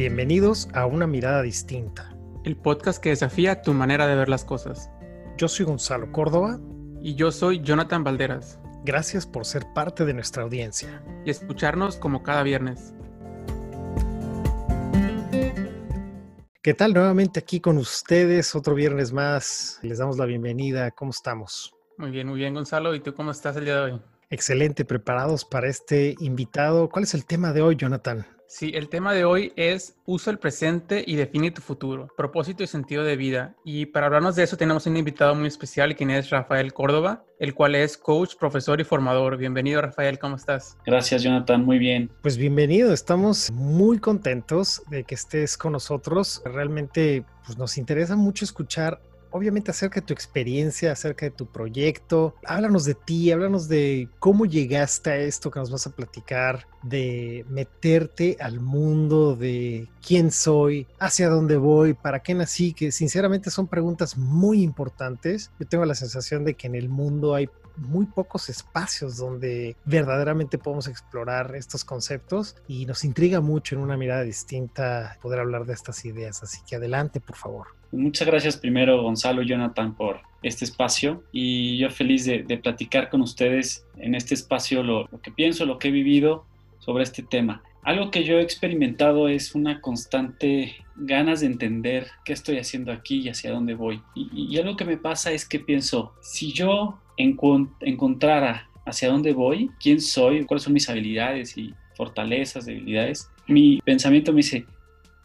Bienvenidos a Una Mirada Distinta. El podcast que desafía tu manera de ver las cosas. Yo soy Gonzalo Córdoba. Y yo soy Jonathan Valderas. Gracias por ser parte de nuestra audiencia. Y escucharnos como cada viernes. ¿Qué tal? Nuevamente aquí con ustedes, otro viernes más. Les damos la bienvenida. ¿Cómo estamos? Muy bien, muy bien, Gonzalo. ¿Y tú cómo estás el día de hoy? Excelente, preparados para este invitado. ¿Cuál es el tema de hoy, Jonathan? Sí, el tema de hoy es usa el presente y define tu futuro, propósito y sentido de vida. Y para hablarnos de eso tenemos un invitado muy especial, quien es Rafael Córdoba, el cual es coach, profesor y formador. Bienvenido, Rafael, ¿cómo estás? Gracias, Jonathan, muy bien. Pues bienvenido, estamos muy contentos de que estés con nosotros. Realmente pues, nos interesa mucho escuchar obviamente acerca de tu experiencia, acerca de tu proyecto. Háblanos de ti, háblanos de cómo llegaste a esto que nos vas a platicar, de meterte al mundo, de quién soy, hacia dónde voy, para qué nací, que sinceramente son preguntas muy importantes. Yo tengo la sensación de que en el mundo hay muy pocos espacios donde verdaderamente podemos explorar estos conceptos y nos intriga mucho en una mirada distinta poder hablar de estas ideas. Así que adelante, por favor. Muchas gracias primero, Gonzalo y Jonathan, por este espacio y yo feliz de, platicar con ustedes en este espacio lo, que pienso, lo que he vivido sobre este tema. Algo que yo he experimentado es una constante ganas de entender qué estoy haciendo aquí y hacia dónde voy. Y, algo que me pasa es que pienso, si yo encontrara hacia dónde voy, quién soy, cuáles son mis habilidades y fortalezas, debilidades, mi pensamiento me dice,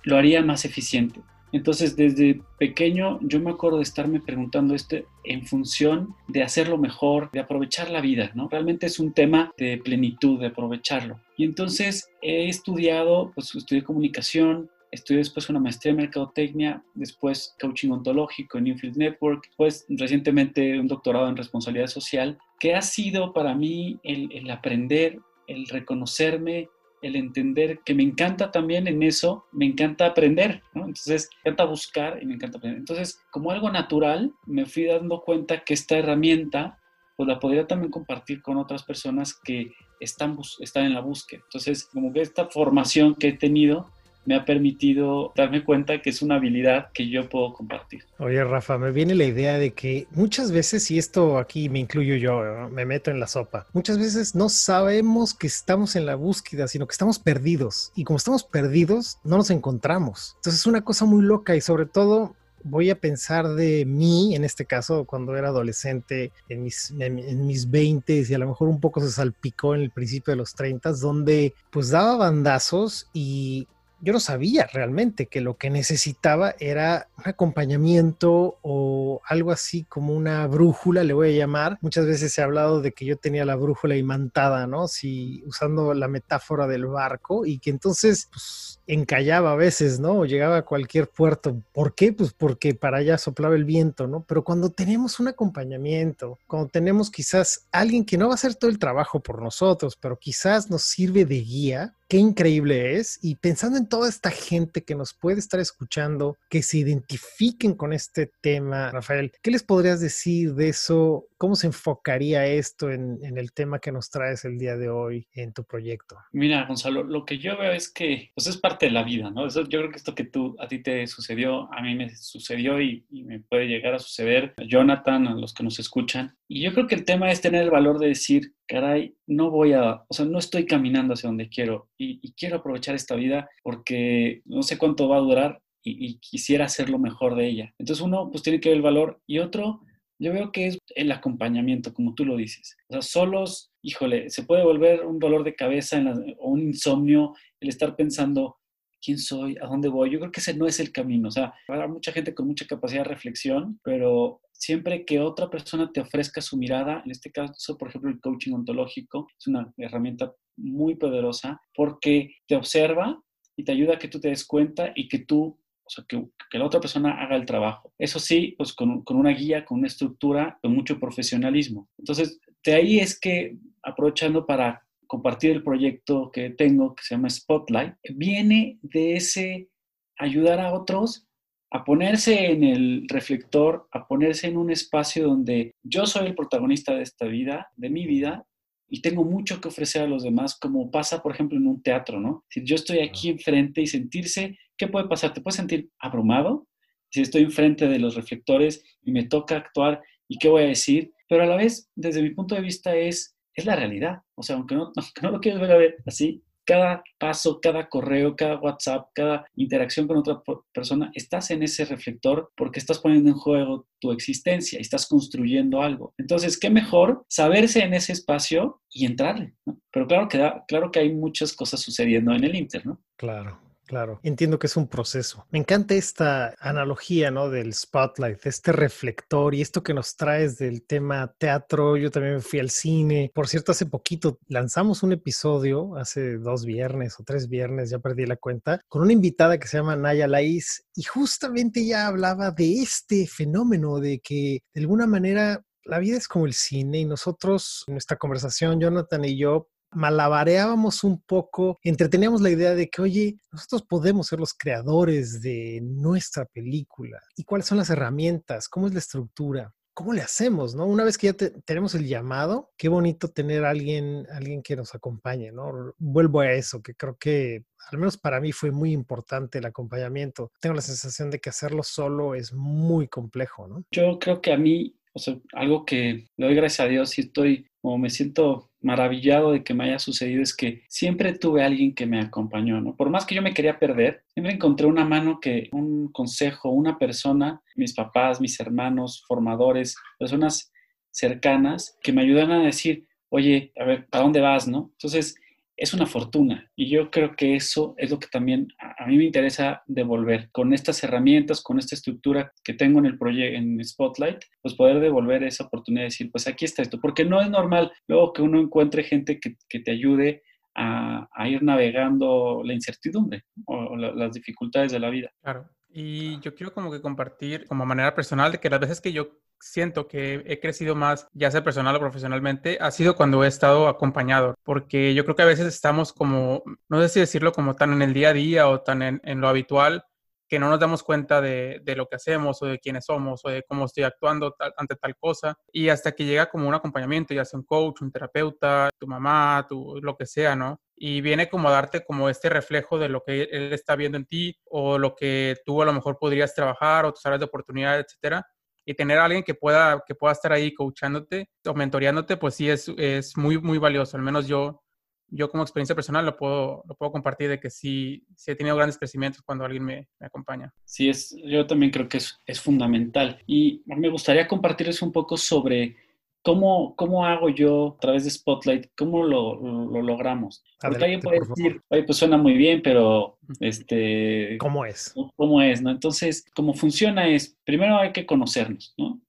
lo haría más eficiente. Entonces, desde pequeño yo me acuerdo de estarme preguntando esto en función de hacerlo mejor, de aprovechar la vida, ¿no? Realmente es un tema de plenitud, de aprovecharlo. Y entonces he estudiado, pues estudié comunicación, estudié después una maestría en mercadotecnia, después coaching ontológico en Newfield Network, después recientemente un doctorado en responsabilidad social, que ha sido para mí el, el aprender, el reconocerme, el entender que me encanta también en eso, me encanta aprender, ¿no? Entonces, me encanta buscar y me encanta aprender. Entonces, como algo natural, me fui dando cuenta que esta herramienta, pues la podría también compartir con otras personas que están, están en la búsqueda. Entonces, como que esta formación que he tenido, me ha permitido darme cuenta que es una habilidad que yo puedo compartir. Oye, Rafa, me viene la idea de que muchas veces, y esto aquí me incluyo yo, me meto en la sopa, muchas veces no sabemos que estamos en la búsqueda, sino que estamos perdidos. Y como estamos perdidos, no nos encontramos. Entonces es una cosa muy loca y sobre todo voy a pensar de mí, en este caso, cuando era adolescente, en mis, en, mis 20 y a lo mejor un poco se salpicó en el principio de los 30, donde pues daba bandazos y yo no sabía realmente que lo que necesitaba era un acompañamiento o algo así como una brújula, le voy a llamar. Muchas veces se ha hablado de que yo tenía la brújula imantada, ¿no? Si usando la metáfora del barco y que entonces pues, encallaba a veces, ¿no? O llegaba a cualquier puerto. ¿Por qué? Pues porque para allá soplaba el viento, ¿no? Pero cuando tenemos un acompañamiento, cuando tenemos quizás alguien que no va a hacer todo el trabajo por nosotros, pero quizás nos sirve de guía, qué increíble es. Y pensando en toda esta gente que nos puede estar escuchando, que se identifiquen con este tema, Rafael, ¿qué les podrías decir de eso? ¿Cómo se enfocaría esto en, el tema que nos traes el día de hoy en tu proyecto? Mira, Gonzalo, lo que yo veo es que pues es parte de la vida, ¿no? Eso, yo creo que esto que tú, a ti te sucedió, a mí me sucedió y, y me puede llegar a suceder, a Jonathan, a los que nos escuchan. Y yo creo que el tema es tener el valor de decir, caray, no voy a, o sea, no estoy caminando hacia donde quiero y, quiero aprovechar esta vida porque no sé cuánto va a durar y, y, quisiera hacer lo mejor de ella. Entonces uno pues tiene que ver el valor y otro, yo veo que es el acompañamiento, como tú lo dices. O sea, solos, híjole, se puede volver un dolor de cabeza o un insomnio el estar pensando, quién soy, a dónde voy. Yo creo que ese no es el camino. O sea, habrá mucha gente con mucha capacidad de reflexión, pero siempre que otra persona te ofrezca su mirada, en este caso, por ejemplo, el coaching ontológico es una herramienta muy poderosa porque te observa y te ayuda a que tú te des cuenta y que tú, o sea, que, la otra persona haga el trabajo. Eso sí, pues con, con una guía, con una estructura, con mucho profesionalismo. Entonces, de ahí es que, aprovechando para compartir el proyecto que tengo, que se llama Spotlight, viene de ese ayudar a otros a ponerse en el reflector, a ponerse en un espacio donde yo soy el protagonista de esta vida, de mi vida, y tengo mucho que ofrecer a los demás, como pasa, por ejemplo, en un teatro, ¿no? Si yo estoy aquí enfrente y sentirse ¿qué puede pasar? Te puedes sentir abrumado, si estoy enfrente de los reflectores y me toca actuar y qué voy a decir, pero a la vez, desde mi punto de vista, es, es la realidad. O sea, aunque no, aunque no lo quieras ver a ver así, cada paso, cada correo, cada WhatsApp, cada interacción con otra persona, estás en ese reflector porque estás poniendo en juego tu existencia y estás construyendo algo. Entonces, qué mejor saberse en ese espacio y entrarle. Pero claro que, claro que hay muchas cosas sucediendo en el Inter, ¿no? Claro. Claro, entiendo que es un proceso. Me encanta esta analogía, ¿no? Del spotlight, este reflector y esto que nos traes del tema teatro. Yo también fui al cine. Por cierto, hace poquito lanzamos un episodio, hace dos viernes o tres viernes, ya perdí la cuenta, con una invitada que se llama Naya Laís y justamente ella hablaba de este fenómeno de que de alguna manera la vida es como el cine y nosotros, en nuestra conversación, Jonathan y yo, malabareábamos un poco, entreteníamos la idea de que, oye, nosotros podemos ser los creadores de nuestra película. ¿Y cuáles son las herramientas? ¿Cómo es la estructura? ¿Cómo le hacemos, no? Una vez que ya tenemos el llamado, qué bonito tener a alguien, alguien que nos acompañe, ¿no? Vuelvo a eso, que creo que al menos para mí fue muy importante el acompañamiento. Tengo la sensación de que hacerlo solo es muy complejo, ¿no? Yo creo que a mí, o sea, algo que le doy gracias a Dios y estoy, como me siento maravillado de que me haya sucedido es que siempre tuve alguien que me acompañó, ¿no? Por más que yo me quería perder, siempre encontré una mano que, un consejo, una persona, mis papás, mis hermanos, formadores, personas cercanas que me ayudan a decir, oye, a ver, ¿a dónde vas, no? Entonces, es una fortuna. Y yo creo que eso es lo que también a, mí me interesa devolver. Con estas herramientas, con esta estructura que tengo en el proyecto, en Spotlight, pues poder devolver esa oportunidad de decir, pues aquí está esto. Porque no es normal luego que uno encuentre gente que, te ayude a, ir navegando la incertidumbre o, las dificultades de la vida. Claro. Y yo quiero como que compartir como manera personal de que las veces que yo siento que he crecido más, ya sea personal o profesionalmente, ha sido cuando he estado acompañado, porque yo creo que a veces estamos como, no sé si decirlo como tan en el día a día o tan en, lo habitual, que no nos damos cuenta de, lo que hacemos o de quiénes somos o de cómo estoy actuando ante tal cosa. Y hasta que llega como un acompañamiento, ya sea un coach, un terapeuta, tu mamá, tu, lo que sea, ¿no? Y viene como a darte como este reflejo de lo que él está viendo en ti o lo que tú a lo mejor podrías trabajar o tus áreas de oportunidad, etcétera y tener a alguien que pueda, que pueda estar ahí coachándote o mentoreándote, pues sí es, es muy, muy valioso. Al menos yo, yo como experiencia personal lo puedo, lo puedo compartir de que sí, sí he tenido grandes crecimientos cuando alguien me, me acompaña. Sí, es, yo también creo que es, es fundamental. Y me gustaría compartirles un poco sobre ¿Cómo, ¿Cómo hago yo a través de Spotlight? ¿Cómo lo, lo, logramos? Porque alguien puede decir, oye, pues suena muy bien, pero este... ¿Cómo es? ¿Cómo es? ¿no? Entonces, cómo funciona es, primero hay que conocernos, ¿no?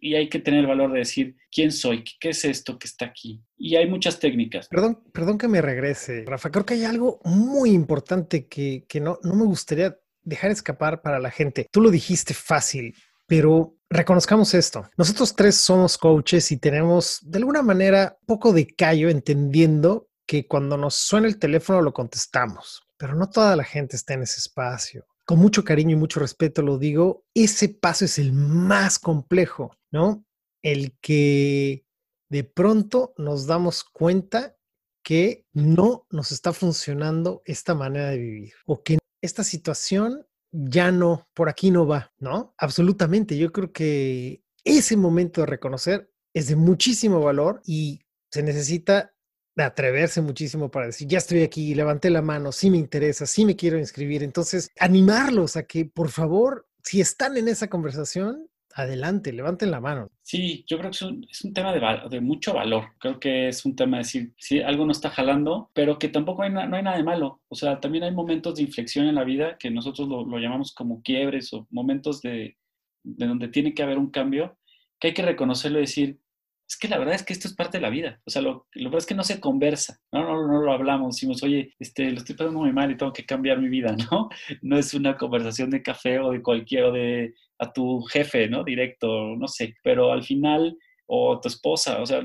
y hay que tener el valor de decir, ¿quién soy? ¿Qué es esto que está aquí? Y hay muchas técnicas. Perdón, perdón que me regrese, Rafa. Creo que hay algo muy importante que, que no, no me gustaría dejar escapar para la gente. Tú lo dijiste fácil, pero reconozcamos esto. Nosotros tres somos coaches y tenemos de alguna manera poco de callo entendiendo que cuando nos suena el teléfono lo contestamos, pero no toda la gente está en ese espacio. Con mucho cariño y mucho respeto lo digo, ese paso es el más complejo, ¿no? El que de pronto nos damos cuenta que no nos está funcionando esta manera de vivir o que esta situación ya no, por aquí no va, ¿no? Absolutamente. Yo creo que ese momento de reconocer es de muchísimo valor y se necesita de atreverse muchísimo para decir, ya estoy aquí, levanté la mano, sí me interesa, sí me quiero inscribir. Entonces, animarlos a que, por favor, si están en esa conversación, adelante, levanten la mano. Sí, yo creo que es un, tema de, mucho valor. Creo que es un tema de decir, si algo no está jalando, pero que tampoco hay no hay nada de malo. O sea, también hay momentos de inflexión en la vida que nosotros lo, llamamos como quiebres o momentos de, de, donde tiene que haber un cambio, que hay que reconocerlo y decir, es que la verdad es que esto es parte de la vida. O sea, lo, lo verdad es que no se conversa, ¿no? No, no, lo hablamos, decimos, oye, este, lo estoy pasando muy mal y tengo que cambiar mi vida, ¿no? No es una conversación de café o de cualquier, o de a tu jefe, ¿no? Directo, no sé, pero al final, o tu esposa, o sea,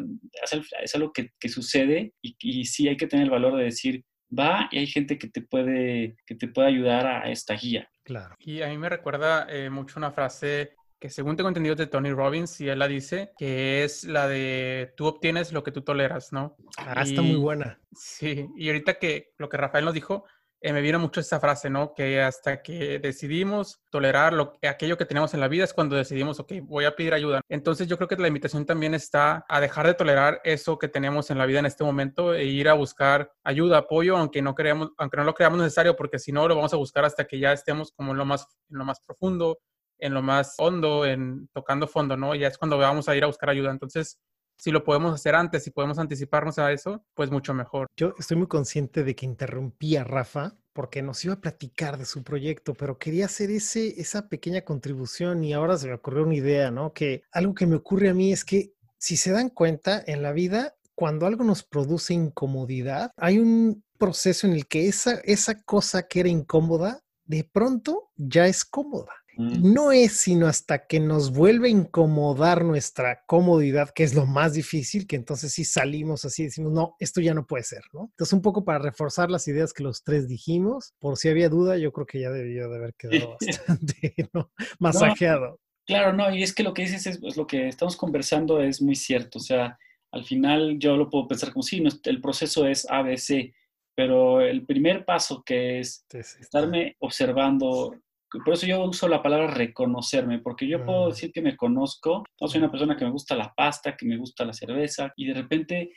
es, algo que, que sucede y, y, sí hay que tener el valor de decir, va y hay gente que te puede, que te puede ayudar a esta guía. Claro. Y a mí me recuerda eh, mucho una frase que según tengo entendido de Tony Robbins, y él la dice, que es la de tú obtienes lo que tú toleras, ¿no? Ah, está muy buena. Sí, y ahorita que lo que Rafael nos dijo, eh, me vino mucho esa frase, ¿no? Que hasta que decidimos tolerar lo, aquello que tenemos en la vida es cuando decidimos, ok, voy a pedir ayuda. Entonces yo creo que la invitación también está a dejar de tolerar eso que tenemos en la vida en este momento e ir a buscar ayuda, apoyo, aunque no, creamos, aunque no lo creamos necesario, porque si no lo vamos a buscar hasta que ya estemos como en lo más, en lo más profundo, en lo más hondo, en tocando fondo, ¿no? Ya es cuando vamos a ir a buscar ayuda. Entonces, si lo podemos hacer antes, si podemos anticiparnos a eso, pues mucho mejor. Yo estoy muy consciente de que interrumpí a Rafa porque nos iba a platicar de su proyecto, pero quería hacer ese, esa pequeña contribución y ahora se me ocurrió una idea, ¿no? Que algo que me ocurre a mí es que si se dan cuenta en la vida, cuando algo nos produce incomodidad, hay un proceso en el que esa, esa cosa que era incómoda, de pronto ya es cómoda. Mm. No es sino hasta que nos vuelve a incomodar nuestra comodidad, que es lo más difícil, que entonces sí salimos así decimos, no, esto ya no puede ser, ¿no? Entonces, un poco para reforzar las ideas que los tres dijimos, por si había duda, yo creo que ya debió de haber quedado bastante ¿no? masajeado. claro, no, y es que lo que dices es, pues, lo que estamos conversando es muy cierto, o sea, al final yo lo puedo pensar como, sí, el proceso es ABC, pero el primer paso que es estarme observando, por eso yo uso la palabra reconocerme, porque yo puedo mm. decir que me conozco, no soy una persona que me gusta la pasta, que me gusta la cerveza, y de repente,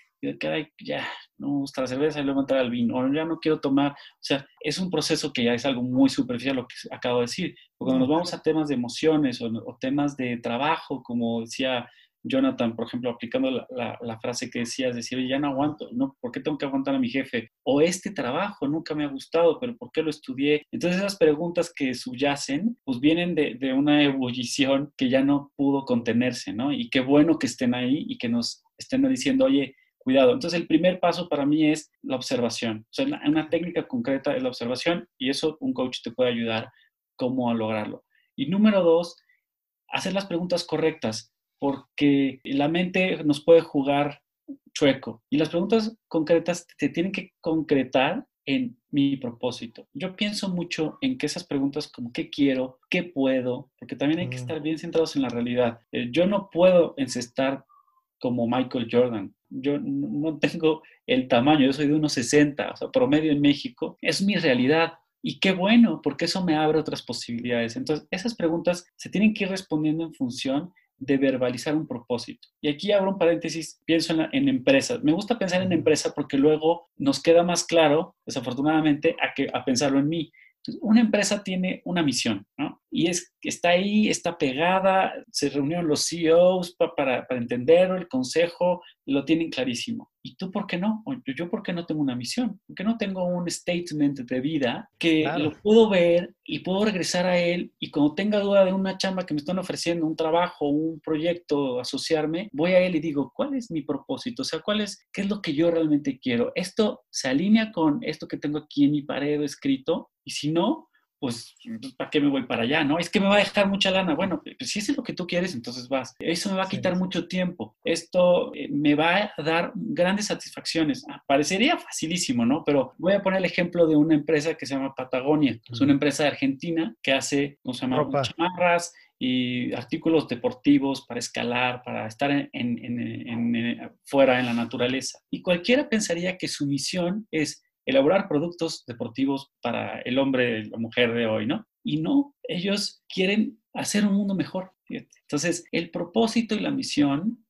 ya, no me gusta la cerveza y luego entrar al vino, o ya no quiero tomar, o sea, es un proceso que ya es algo muy superficial lo que acabo de decir, porque cuando nos vamos a temas de emociones o, o temas de trabajo, como decía Jonathan, por ejemplo, aplicando la, frase que decías, decir, ya no aguanto, ¿no? ¿Por qué tengo que aguantar a mi jefe? O este trabajo nunca me ha gustado, pero ¿por qué lo estudié? Entonces esas preguntas que subyacen, pues vienen de, una ebullición que ya no pudo contenerse, ¿no? Y qué bueno que estén ahí y que nos estén diciendo, oye, cuidado. Entonces el primer paso para mí es la observación. O sea, una, técnica concreta es la observación y eso un coach te puede ayudar cómo a lograrlo. Y número dos, hacer las preguntas correctas porque la mente nos puede jugar chueco y las preguntas concretas te tienen que concretar en mi propósito. Yo pienso mucho en que esas preguntas como qué quiero, qué puedo, porque también hay que estar bien centrados en la realidad. Eh, yo no puedo encestar como Michael Jordan. Yo no tengo el tamaño, yo soy de unos 60, o sea, promedio en México. Es mi realidad. Y qué bueno, porque eso me abre otras posibilidades. Entonces, esas preguntas se tienen que ir respondiendo en función de verbalizar un propósito. Y aquí abro un paréntesis, pienso en, empresas. Me gusta pensar en empresa porque luego nos queda más claro, desafortunadamente, a, que, a pensarlo en mí. Una empresa tiene una misión, ¿no? Y es, está ahí, está pegada, se reunieron los CEOs para, para entenderlo, el consejo, lo tienen clarísimo. ¿Y tú por qué no? Yo por qué no tengo una misión? ¿Por qué no tengo un statement de vida que lo puedo ver y puedo regresar a él y cuando tenga duda de una chamba que me están ofreciendo, un trabajo, un proyecto, asociarme, voy a él y digo, ¿cuál es mi propósito? O sea, ¿cuál es, qué es lo que yo realmente quiero? ¿Esto se alinea con esto que tengo aquí en mi pared escrito? Y si no, pues, ¿para qué me voy para allá? ¿No? Es que me va a dejar mucha lana. Bueno, pues si es lo que tú quieres, entonces vas. Eso me va a quitar mucho tiempo. Esto eh, me va a dar grandes satisfacciones. Ah, parecería facilísimo, ¿no? Pero voy a poner el ejemplo de una empresa que se llama Patagonia. Es una empresa de Argentina que hace, ¿cómo se llama? Chamarras y artículos deportivos para escalar, para estar en, fuera en la naturaleza. Y cualquiera pensaría que su misión es elaborar productos deportivos para el hombre, la mujer de hoy, ¿no? Y no, ellos quieren hacer un mundo mejor. Entonces, el propósito y la misión,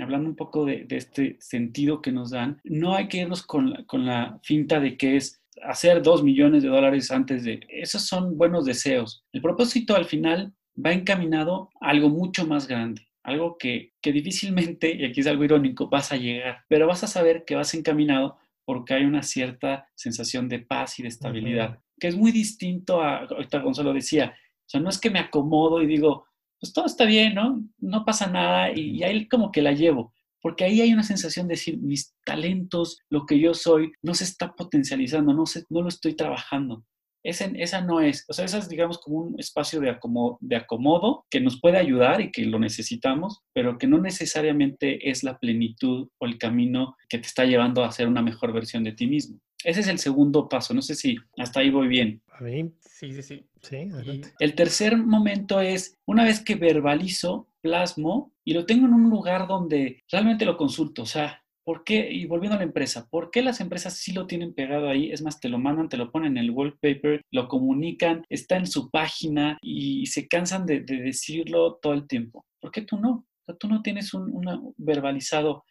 hablando un poco de, este sentido que nos dan, no hay que irnos con la, con la finta de que es hacer dos millones de dólares antes de... Esos son buenos deseos. El propósito al final va encaminado a algo mucho más grande, algo que, que difícilmente, y aquí es algo irónico, vas a llegar, pero vas a saber que vas encaminado porque hay una cierta sensación de paz y de estabilidad, que es muy distinto a, ahorita Gonzalo decía, o sea, no es que me acomodo y digo, pues todo está bien, ¿no? No pasa nada y, ahí como que la llevo, porque ahí hay una sensación de decir, mis talentos, lo que yo soy, no se está potencializando, no, se, no lo estoy trabajando esa no es, o sea, esa es, digamos, como un espacio de acomodo, de acomodo que nos puede ayudar y que lo necesitamos, pero que no necesariamente es la plenitud o el camino que te está llevando a ser una mejor versión de ti mismo. Ese es el segundo paso. No sé si hasta ahí voy bien. A mí, sí, sí, sí. Sí, adelante. El tercer momento es, una vez que verbalizo, plasmo y lo tengo en un lugar donde realmente lo consulto. O sea, ¿Por qué? Y volviendo a la empresa, ¿por qué las empresas sí lo tienen pegado ahí? Es más, te lo mandan, te lo ponen en el wallpaper, lo comunican, está en su página y se cansan de, decirlo todo el tiempo. ¿Por qué tú no? tú no tienes un verbalizado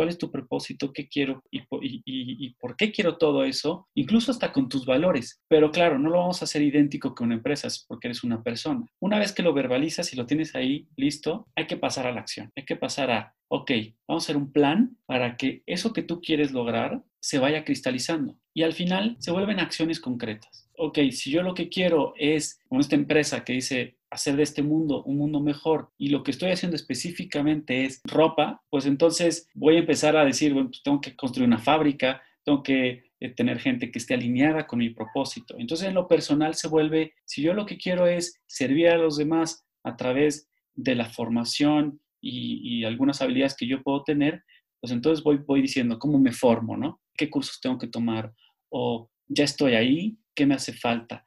cuál es tu propósito, qué quiero y, por qué quiero todo eso, incluso hasta con tus valores. Pero claro, no lo vamos a hacer idéntico que una empresa, es porque eres una persona. Una vez que lo verbalizas y lo tienes ahí listo, hay que pasar a la acción, hay que pasar a, ok, vamos a hacer un plan para que eso que tú quieres lograr se vaya cristalizando y al final se vuelven acciones concretas. Ok, si yo lo que quiero es, con esta empresa que dice, hacer de este mundo un mundo mejor y lo que estoy haciendo específicamente es ropa, pues entonces voy a empezar a decir, bueno, pues tengo que construir una fábrica, tengo que eh, tener gente que esté alineada con mi propósito. Entonces en lo personal se vuelve, si yo lo que quiero es servir a los demás a través de la formación y, algunas habilidades que yo puedo tener, pues entonces voy, voy diciendo cómo me formo, ¿no? ¿Qué cursos tengo que tomar? O ya estoy ahí, ¿qué me hace falta?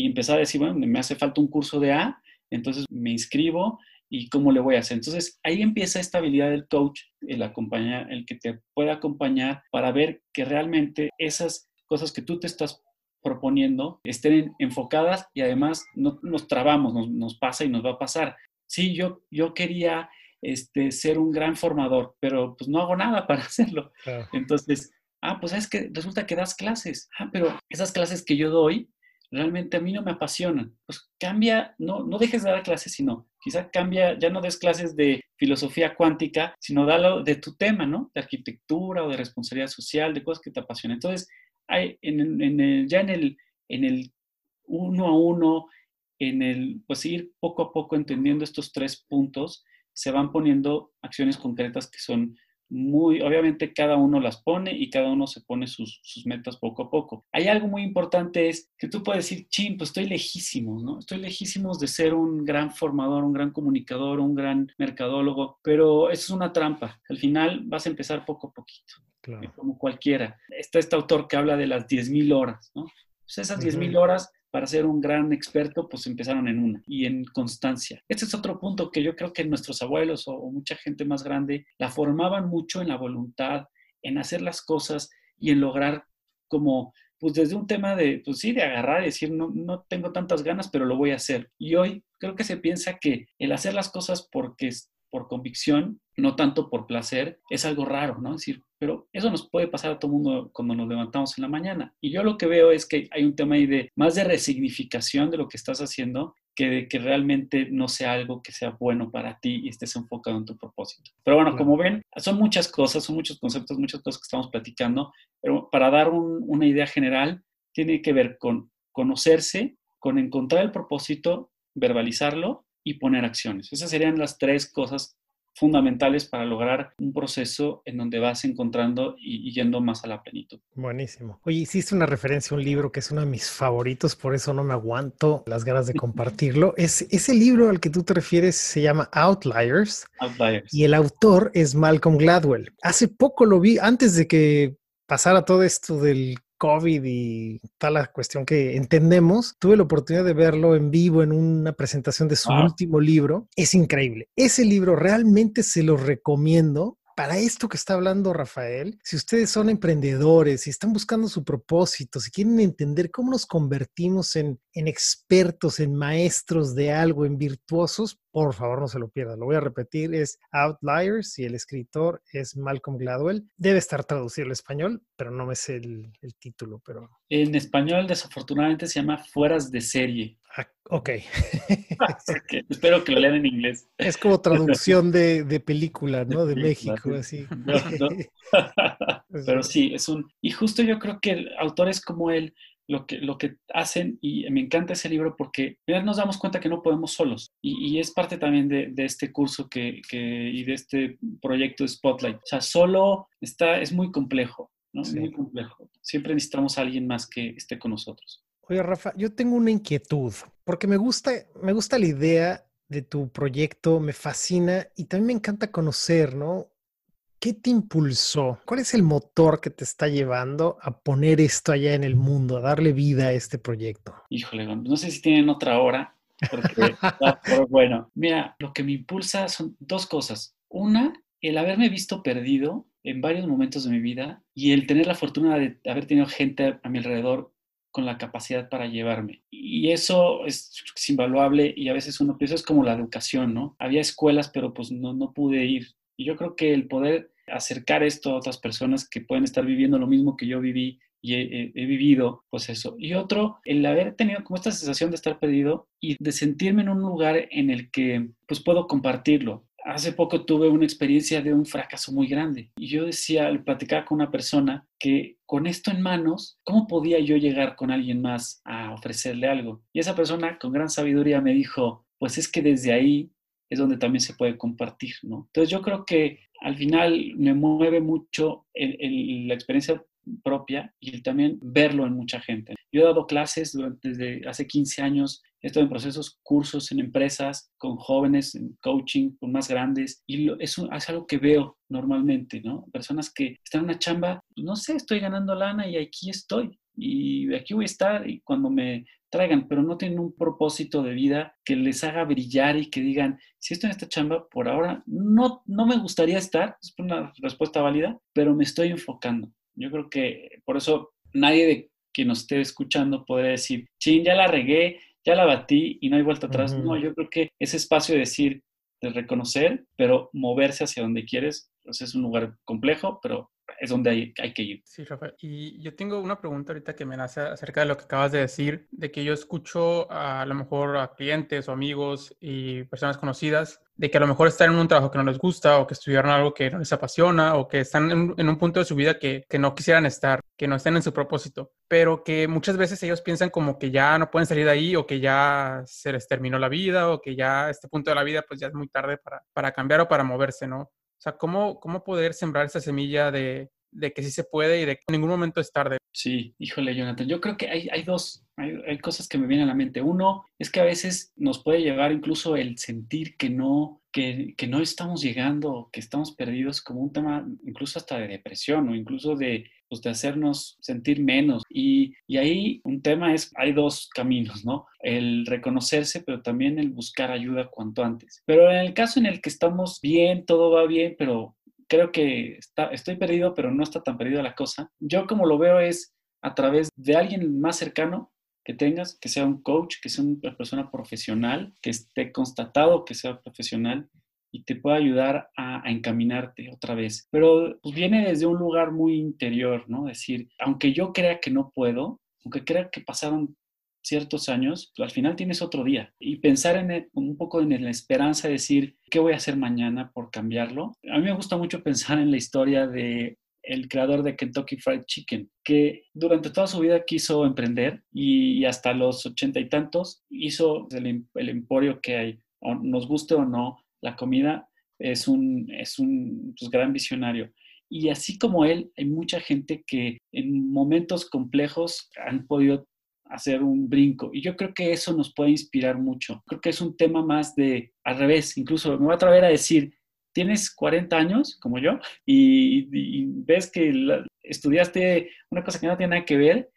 Y empezar a decir, bueno, me hace falta un curso de A, entonces me inscribo y cómo le voy a hacer. Entonces ahí empieza esta habilidad del coach, el, acompañar, el que te pueda acompañar para ver que realmente esas cosas que tú te estás proponiendo estén enfocadas y además no nos trabamos, nos, pasa y nos va a pasar. Sí, yo, yo quería este, ser un gran formador, pero pues no hago nada para hacerlo. Entonces, ah, pues es que resulta que das clases. Ah, pero esas clases que yo doy realmente a mí no me apasionan. Pues cambia, no, no dejes de dar clases, sino quizá cambia, ya no des clases de filosofía cuántica, sino dalo de tu tema, ¿no? De arquitectura o de responsabilidad social, de cosas que te apasionan. Entonces, hay, en, en el, ya en el, en el uno a uno, en el, pues ir poco a poco entendiendo estos tres puntos, se van poniendo acciones concretas que son muy, obviamente cada uno las pone y cada uno se pone sus, metas poco a poco. Hay algo muy importante es que tú puedes decir, chin, pues estoy lejísimo, ¿no? Estoy lejísimo de ser un gran formador, un gran comunicador, un gran mercadólogo, pero eso es una trampa. Al final vas a empezar poco a poquito, como cualquiera. Está este autor que habla de las 10.000 horas, ¿no? Pues esas 10.000 horas para ser un gran experto, pues empezaron en una y en constancia. Este es otro punto que yo creo que nuestros abuelos o, mucha gente más grande la formaban mucho en la voluntad, en hacer las cosas y en lograr como, pues desde un tema de, pues sí, de agarrar y decir, no, no tengo tantas ganas, pero lo voy a hacer. Y hoy creo que se piensa que el hacer las cosas porque por convicción, no tanto por placer, es algo raro, ¿no? Es decir, pero eso nos puede pasar a todo mundo cuando nos levantamos en la mañana. Y yo lo que veo es que hay un tema ahí de más de resignificación de lo que estás haciendo que de que realmente no sea algo que sea bueno para ti y estés enfocado en tu propósito. Pero bueno, como ven, son muchas cosas, son muchos conceptos, muchas cosas que estamos platicando, pero para dar una idea general, tiene que ver con conocerse, con encontrar el propósito, verbalizarlo y poner acciones. Esas serían las tres cosas fundamentales para lograr un proceso en donde vas encontrando y, yendo más a la plenitud. Buenísimo. Oye, hiciste una referencia a un libro que es uno de mis favoritos, por eso no me aguanto las ganas de compartirlo. es, ese libro al que tú te refieres se llama Outliers. Outliers. Y el autor es Malcolm Gladwell. Hace poco lo vi, antes de que pasara todo esto del COVID y tal la cuestión que entendemos, tuve la oportunidad de verlo en vivo en una presentación de su último libro. Es increíble. Ese libro realmente se lo recomiendo para esto que está hablando Rafael, si ustedes son emprendedores, si están buscando su propósito, si quieren entender cómo nos convertimos en, expertos, en maestros de algo, en virtuosos, por favor no se lo pierdan. Lo voy a repetir, es Outliers y el escritor es Malcolm Gladwell. Debe estar traducido al español, pero no me sé el, el título. Pero... En español desafortunadamente se llama Fueras de serie. Ah, ok. espero que lo lean en inglés. Es como traducción de, película, ¿no? De México, así. Pero sí, es un... Y justo yo creo que autores como él lo que, lo que hacen, y me encanta ese libro porque nos damos cuenta que no podemos solos. Y, es parte también de, este curso que, y de este proyecto de Spotlight. O sea, solo está, es muy complejo, ¿no? Muy complejo. Siempre necesitamos a alguien más que esté con nosotros. Oye, Rafa, yo tengo una inquietud, porque me gusta, me gusta la idea de tu proyecto, me fascina y también me encanta conocer, ¿no? ¿Qué te impulsó? ¿Cuál es el motor que te está llevando a poner esto allá en el mundo, a darle vida a este proyecto? Híjole, no sé si tienen otra hora, porque, bueno, mira, lo que me impulsa son dos cosas. Una, el haberme visto perdido en varios momentos de mi vida y el tener la fortuna de haber tenido gente a mi alrededor con la capacidad para llevarme. Y eso es, invaluable y a veces uno piensa es como la educación, ¿no? Había escuelas, pero pues no, no pude ir. Y yo creo que el poder acercar esto a otras personas que pueden estar viviendo lo mismo que yo viví y he, vivido, pues eso. Y otro, el haber tenido como esta sensación de estar perdido y de sentirme en un lugar en el que pues puedo compartirlo. Hace poco tuve una experiencia de un fracaso muy grande y yo decía, al platicar con una persona que con esto en manos, ¿cómo podía yo llegar con alguien más a ofrecerle algo? Y esa persona con gran sabiduría me dijo, pues es que desde ahí es donde también se puede compartir, ¿no? Entonces yo creo que al final me mueve mucho la experiencia propia y también verlo en mucha gente. Yo he dado clases desde hace 15 años, he estado en procesos, cursos en empresas, con jóvenes, en coaching, con más grandes, y es, es algo que veo normalmente, ¿no? Personas que están en una chamba, no sé, estoy ganando lana y aquí estoy, y aquí voy a estar, y cuando me traigan, pero no tienen un propósito de vida que les haga brillar y que digan, si estoy en esta chamba, por ahora no, no me gustaría estar, es una respuesta válida, pero me estoy enfocando. Yo creo que por eso nadie de quien nos esté escuchando podría decir, ching, ya la regué, ya la batí y no hay vuelta atrás. No, yo creo que ese espacio de decir, de reconocer, pero moverse hacia donde quieres, pues es un lugar complejo, pero es donde hay, hay, que ir. Sí, Rafael. Y yo tengo una pregunta ahorita que me nace acerca de lo que acabas de decir, de que yo escucho a, a lo mejor a clientes o amigos y personas conocidas de que a lo mejor están en un trabajo que no les gusta o que estudiaron algo que no les apasiona o que están en, un punto de su vida que, que, no quisieran estar, que no estén en su propósito, pero que muchas veces ellos piensan como que ya no pueden salir de ahí o que ya se les terminó la vida o que ya este punto de la vida pues ya es muy tarde para, para cambiar o para moverse, ¿no? O sea, ¿cómo, cómo poder sembrar esa semilla de, de que sí se puede y de que en ningún momento es tarde? Sí, híjole, Jonathan. Yo creo que hay, hay dos, hay, cosas que me vienen a la mente. Uno es que a veces nos puede llevar incluso el sentir que no, que, que, no estamos llegando, que estamos perdidos, como un tema incluso hasta de depresión o incluso de, pues, de hacernos sentir menos. Y, y ahí un tema es, hay dos caminos, ¿no? El reconocerse, pero también el buscar ayuda cuanto antes. Pero en el caso en el que estamos bien, todo va bien, pero creo que está, estoy perdido, pero no está tan perdida la cosa. Yo como lo veo es a través de alguien más cercano que tengas, que sea un coach, que sea una persona profesional, que esté constatado que sea profesional y te pueda ayudar a, encaminarte otra vez. Pero pues viene desde un lugar muy interior, ¿no? Decir, aunque yo crea que no puedo, aunque crea que pasaron ciertos años, al final tienes otro día. Y pensar en un poco en la esperanza de decir, ¿qué voy a hacer mañana por cambiarlo? A mí me gusta mucho pensar en la historia de el creador de Kentucky Fried Chicken, que durante toda su vida quiso emprender y, hasta los ochenta y tantos hizo el, el, emporio que hay. O nos guste o no, la comida es un, es un pues, gran visionario. Y así como él, hay mucha gente que en momentos complejos han podido hacer un brinco. Y yo creo que eso nos puede inspirar mucho. Creo que es un tema más de, al revés, incluso me voy a atrever a decir, tienes 40 años, como yo, y, ves que estudiaste una cosa que no tiene nada que ver,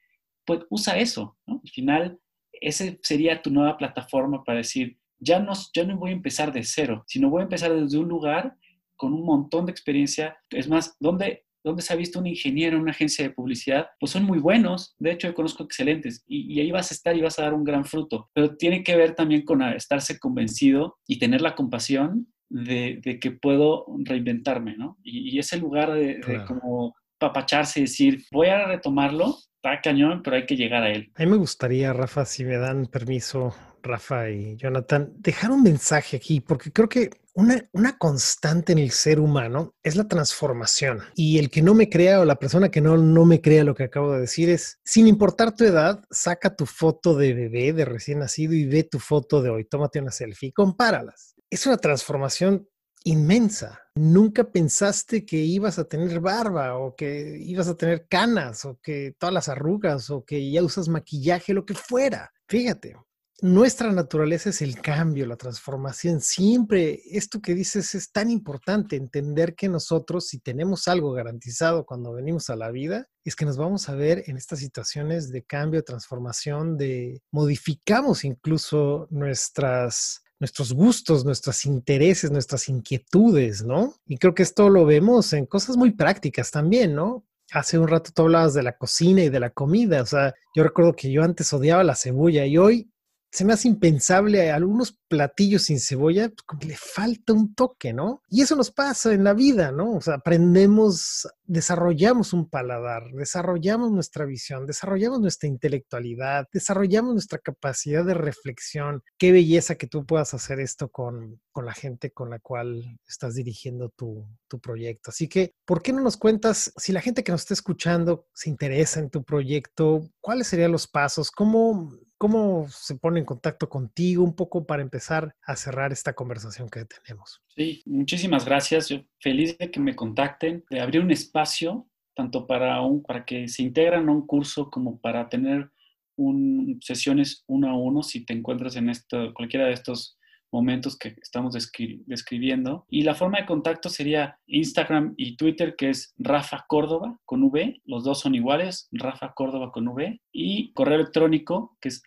pues usa eso. Al final, ese sería tu nueva plataforma para decir, ya no, ya no voy a empezar de cero, sino voy a empezar desde un lugar con un montón de experiencia. Es más, ¿dónde, donde se ha visto un ingeniero en una agencia de publicidad, pues son muy buenos, de hecho yo conozco excelentes, y, ahí vas a estar y vas a dar un gran fruto, pero tiene que ver también con estarse convencido y tener la compasión de, que puedo reinventarme, ¿no? Y, ese lugar de, de como papacharse y decir, voy a retomarlo, está cañón, pero hay que llegar a él. A mí me gustaría, Rafa, si me dan permiso, Rafa y Jonathan, dejar un mensaje aquí, porque creo que una, constante en el ser humano es la transformación. Y el que no me crea o la persona que no, no me crea lo que acabo de decir es, sin importar tu edad, saca tu foto de bebé, de recién nacido y ve tu foto de hoy, tómate una selfie y compáralas. Es una transformación inmensa. Nunca pensaste que ibas a tener barba o que ibas a tener canas o que todas las arrugas o que ya usas maquillaje, lo que fuera. Fíjate, nuestra naturaleza es el cambio, la transformación. Siempre esto que dices es tan importante, entender que nosotros, si tenemos algo garantizado cuando venimos a la vida, es que nos vamos a ver en estas situaciones de cambio, transformación, de modificamos incluso nuestras nuestros gustos, nuestros intereses, nuestras inquietudes, ¿no? Y creo que esto lo vemos en cosas muy prácticas también, ¿no? Hace un rato tú hablabas de la cocina y de la comida, o sea, yo recuerdo que yo antes odiaba la cebolla y hoy se me hace impensable algunos platillos sin cebolla, pues le falta un toque, ¿no? Y eso nos pasa en la vida, ¿no? O sea, aprendemos, desarrollamos un paladar, desarrollamos nuestra visión, desarrollamos nuestra intelectualidad, desarrollamos nuestra capacidad de reflexión. Qué belleza que tú puedas hacer esto con, con la gente con la cual estás dirigiendo tu, tu proyecto. Así que, ¿por qué no nos cuentas si la gente que nos está escuchando se interesa en tu proyecto? ¿Cuáles serían los pasos? ¿Cómo ¿Cómo se pone en contacto contigo un poco para empezar a cerrar esta conversación que tenemos? Sí, muchísimas gracias. Yo feliz de que me contacten, de abrir un espacio tanto para, un, para que se integran a un curso como para tener un, sesiones uno a uno si te encuentras en esto, cualquiera de estos momentos que estamos describiendo. Y la forma de contacto sería Instagram y Twitter, que es Rafa Córdoba con V, los dos son iguales, Rafa Córdoba con V, y correo electrónico, que es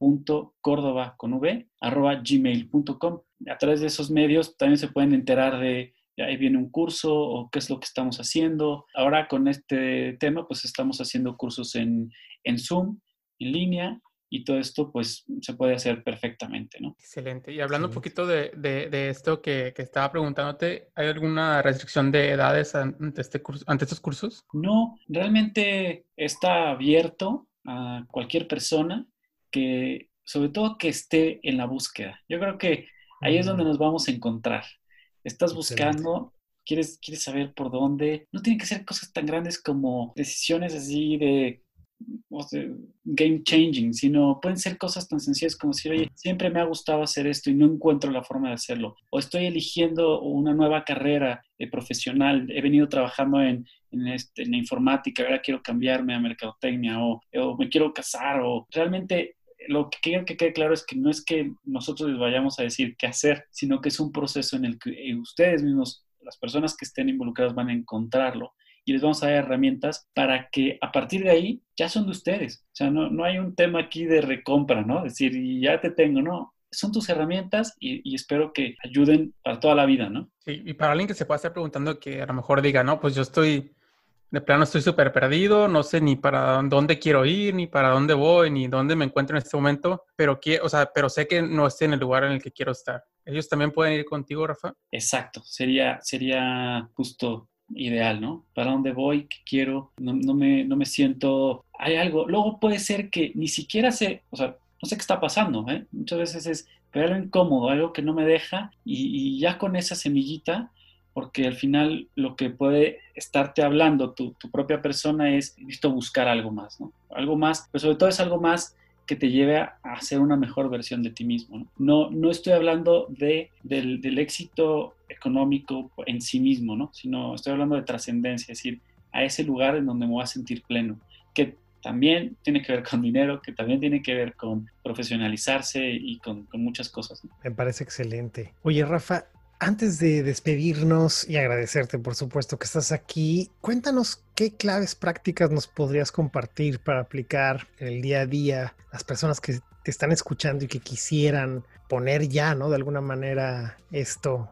rafa.córdoba con V, arroba gmail.com. A través de esos medios también se pueden enterar de ahí viene un curso o qué es lo que estamos haciendo. Ahora con este tema, pues estamos haciendo cursos en, en Zoom, en línea, y todo esto pues se puede hacer perfectamente, ¿no? Excelente. Y hablando un poquito de, de, esto que, que, estaba preguntándote, ¿hay alguna restricción de edades ante, este curso, ante estos cursos? No, realmente está abierto a cualquier persona que, sobre todo que esté en la búsqueda. Yo creo que ahí es donde mm. nos vamos a encontrar. Estás buscando, quieres, quieres saber por dónde. No tienen que ser cosas tan grandes como decisiones así de game changing, sino pueden ser cosas tan sencillas como decir, oye, siempre me ha gustado hacer esto y no encuentro la forma de hacerlo. O estoy eligiendo una nueva carrera eh, profesional, he venido trabajando en, en, este, en, la informática, ahora quiero cambiarme a mercadotecnia o, o me quiero casar o realmente lo que quiero que quede claro es que no es que nosotros les vayamos a decir qué hacer, sino que es un proceso en el que eh, ustedes mismos, las personas que estén involucradas van a encontrarlo y les vamos a dar herramientas para que a partir de ahí ya son de ustedes. O sea, no, no hay un tema aquí de recompra, ¿no? Es decir, ya te tengo, no. Son tus herramientas y, espero que ayuden para toda la vida, ¿no? Sí, y para alguien que se pueda estar preguntando que a lo mejor diga, no, pues yo estoy, de plano estoy súper perdido, no sé ni para dónde quiero ir, ni para dónde voy, ni dónde me encuentro en este momento, pero, o sea, pero sé que no estoy en el lugar en el que quiero estar. ¿Ellos también pueden ir contigo, Rafa? Exacto, sería, sería justo ideal, ¿no? ¿Para dónde voy? ¿Qué quiero? No, me, no me siento... Hay algo. Luego puede ser que ni siquiera sé, o sea, no sé qué está pasando, ¿eh? Muchas veces es, pero algo incómodo, algo que no me deja y, ya con esa semillita, porque al final lo que puede estarte hablando tu, tu propia persona es, necesito buscar algo más, ¿no? Algo más, pero sobre todo es algo más que te lleve a, ser una mejor versión de ti mismo. No, no, estoy hablando de, del, éxito económico en sí mismo, ¿no? sino estoy hablando de trascendencia, es decir, a ese lugar en donde me voy a sentir pleno, que también tiene que ver con dinero, que también tiene que ver con profesionalizarse y con, con muchas cosas. Me parece excelente. Oye, Rafa, antes de despedirnos y agradecerte, por supuesto, que estás aquí, cuéntanos qué claves prácticas nos podrías compartir para aplicar en el día a día las personas que te están escuchando y que quisieran poner ya, ¿no? De alguna manera esto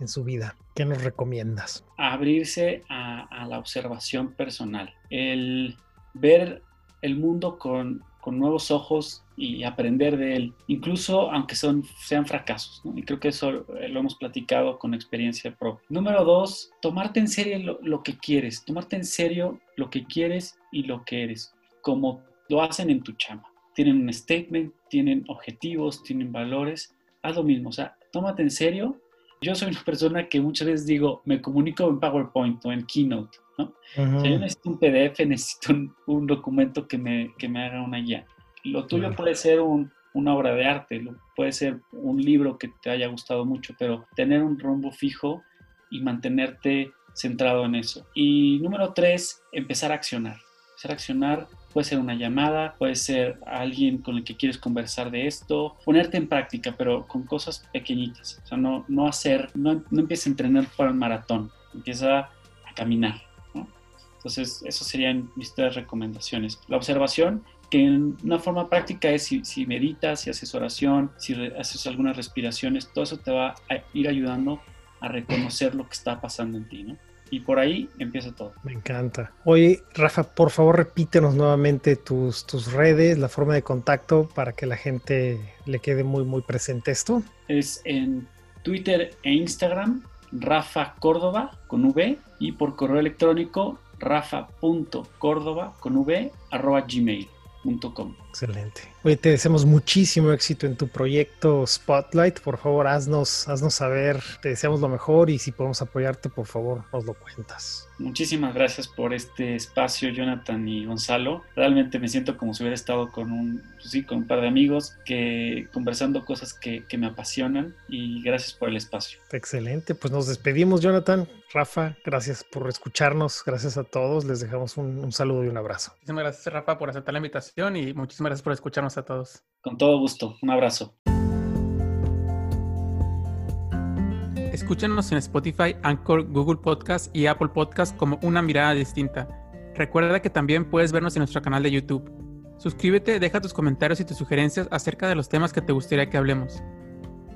en su vida. ¿Qué nos recomiendas? Abrirse a, la observación personal, el ver el mundo con con nuevos ojos y aprender de él, incluso aunque son, sean fracasos. Y creo que eso lo hemos platicado con experiencia propia. Número dos, tomarte en serio lo, que quieres, tomarte en serio lo que quieres y lo que eres, como lo hacen en tu chama. Tienen un statement, tienen objetivos, tienen valores, haz lo mismo, o sea, tómate en serio. Yo soy una persona que muchas veces digo, me comunico en PowerPoint o en Keynote ¿no? yo necesito un PDF, necesito un, documento que me, que me, haga una guía. Lo tuyo puede ser una obra de arte, puede ser un libro que te haya gustado mucho, pero tener un rumbo fijo y mantenerte centrado en eso. Y número tres, empezar a accionar. Empezar a accionar puede ser una llamada, puede ser alguien con el que quieres conversar de esto, ponerte en práctica, pero con cosas pequeñitas. O sea, no, no hacer, no, no empieces a entrenar para el maratón, empieza a caminar. Entonces, esas serían mis tres recomendaciones. La observación que en una forma práctica es si, si meditas, si haces oración, si haces algunas respiraciones, todo eso te va a ir ayudando a reconocer lo que está pasando en ti, ¿no? y por ahí empieza todo. Me encanta. Oye, Rafa, por favor repítenos nuevamente tus, tus redes, la forma de contacto para que la gente le quede muy, muy presente esto. Es en Twitter e Instagram, Rafa Córdoba con V y por correo electrónico rafa.córdoba con V arroba gmail www.radiodecorazoncorazón.com. Excelente. Oye, te deseamos muchísimo éxito en tu proyecto Spotlight. Por favor, haznos, haznos saber. Te deseamos lo mejor y si podemos apoyarte, por favor, nos lo cuentas. Muchísimas gracias por este espacio, Jonathan y Gonzalo. Realmente me siento como si hubiera estado con un, pues sí, con un par de amigos que conversando cosas que, que me apasionan y gracias por el espacio. Excelente. Pues nos despedimos, Jonathan. Rafa, gracias por escucharnos. Gracias a todos. Les dejamos un, un saludo y un abrazo. Muchísimas gracias, Rafa, por aceptar la invitación y muchísimas gracias por escucharnos a todos. Con todo gusto. Un abrazo. Escúchanos en Spotify, Anchor, Google Podcast y Apple Podcast como una mirada distinta. Recuerda que también puedes vernos en nuestro canal de YouTube. Suscríbete, deja tus comentarios y tus sugerencias acerca de los temas que te gustaría que hablemos.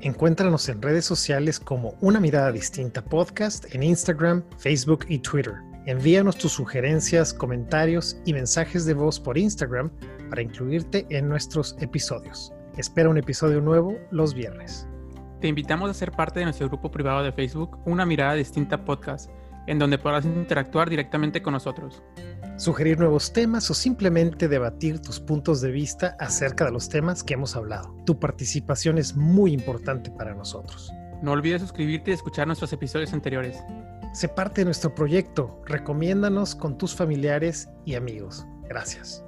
Encuéntranos en redes sociales como Una Mirada Distinta Podcast en Instagram, Facebook y Twitter. Envíanos tus sugerencias, comentarios y mensajes de voz por Instagram para incluirte en nuestros episodios. Espera un episodio nuevo los viernes. Te invitamos a ser parte de nuestro grupo privado de Facebook, Una Mirada Distinta Podcast, en donde podrás interactuar directamente con nosotros. Sugerir nuevos temas o simplemente debatir tus puntos de vista acerca de los temas que hemos hablado. Tu participación es muy importante para nosotros. No olvides suscribirte y escuchar nuestros episodios anteriores. Sé parte de nuestro proyecto. Recomiéndanos con tus familiares y amigos. Gracias.